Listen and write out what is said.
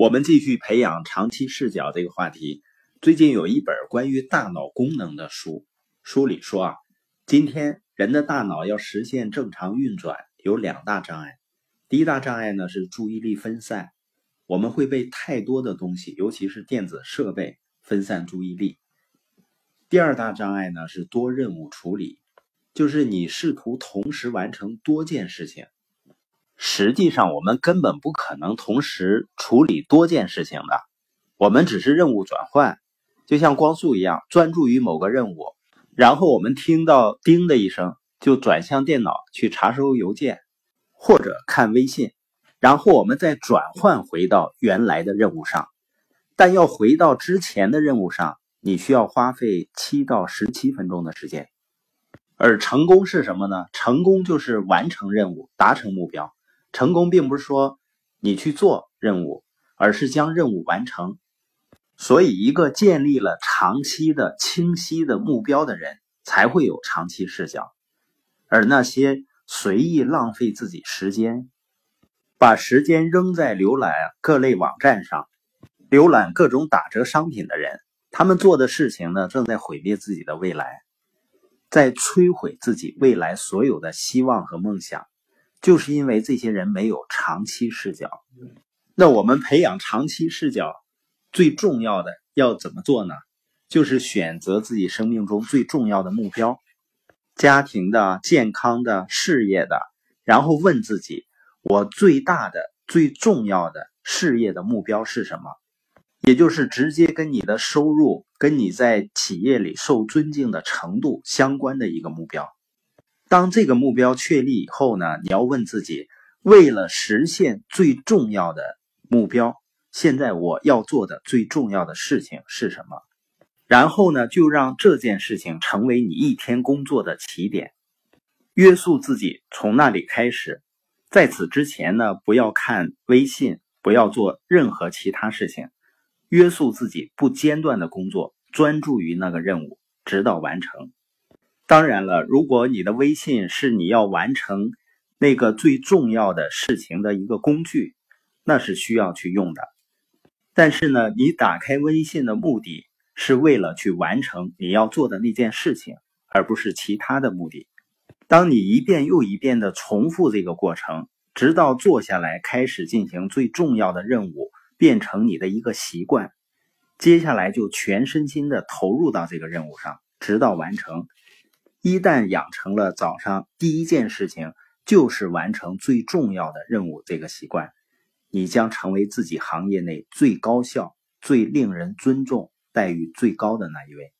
我们继续培养长期视角这个话题。最近有一本关于大脑功能的书，书里说啊，今天人的大脑要实现正常运转，有两大障碍。第一大障碍呢是注意力分散，我们会被太多的东西，尤其是电子设备分散注意力。第二大障碍呢是多任务处理，就是你试图同时完成多件事情。实际上，我们根本不可能同时处理多件事情的。我们只是任务转换，就像光速一样，专注于某个任务，然后我们听到“叮”的一声，就转向电脑去查收邮件或者看微信，然后我们再转换回到原来的任务上。但要回到之前的任务上，你需要花费七到十七分钟的时间。而成功是什么呢？成功就是完成任务，达成目标。成功并不是说你去做任务，而是将任务完成。所以，一个建立了长期的清晰的目标的人，才会有长期视角。而那些随意浪费自己时间，把时间扔在浏览各类网站上，浏览各种打折商品的人，他们做的事情呢，正在毁灭自己的未来，在摧毁自己未来所有的希望和梦想。就是因为这些人没有长期视角。那我们培养长期视角，最重要的要怎么做呢？就是选择自己生命中最重要的目标，家庭的、健康的、事业的，然后问自己：我最大的、最重要的事业的目标是什么？也就是直接跟你的收入、跟你在企业里受尊敬的程度相关的一个目标。当这个目标确立以后呢，你要问自己：为了实现最重要的目标，现在我要做的最重要的事情是什么？然后呢，就让这件事情成为你一天工作的起点。约束自己，从那里开始。在此之前呢，不要看微信，不要做任何其他事情。约束自己，不间断的工作，专注于那个任务，直到完成。当然了，如果你的微信是你要完成那个最重要的事情的一个工具，那是需要去用的。但是呢，你打开微信的目的是为了去完成你要做的那件事情，而不是其他的目的。当你一遍又一遍的重复这个过程，直到坐下来开始进行最重要的任务，变成你的一个习惯，接下来就全身心的投入到这个任务上，直到完成。一旦养成了早上第一件事情就是完成最重要的任务这个习惯，你将成为自己行业内最高效、最令人尊重、待遇最高的那一位。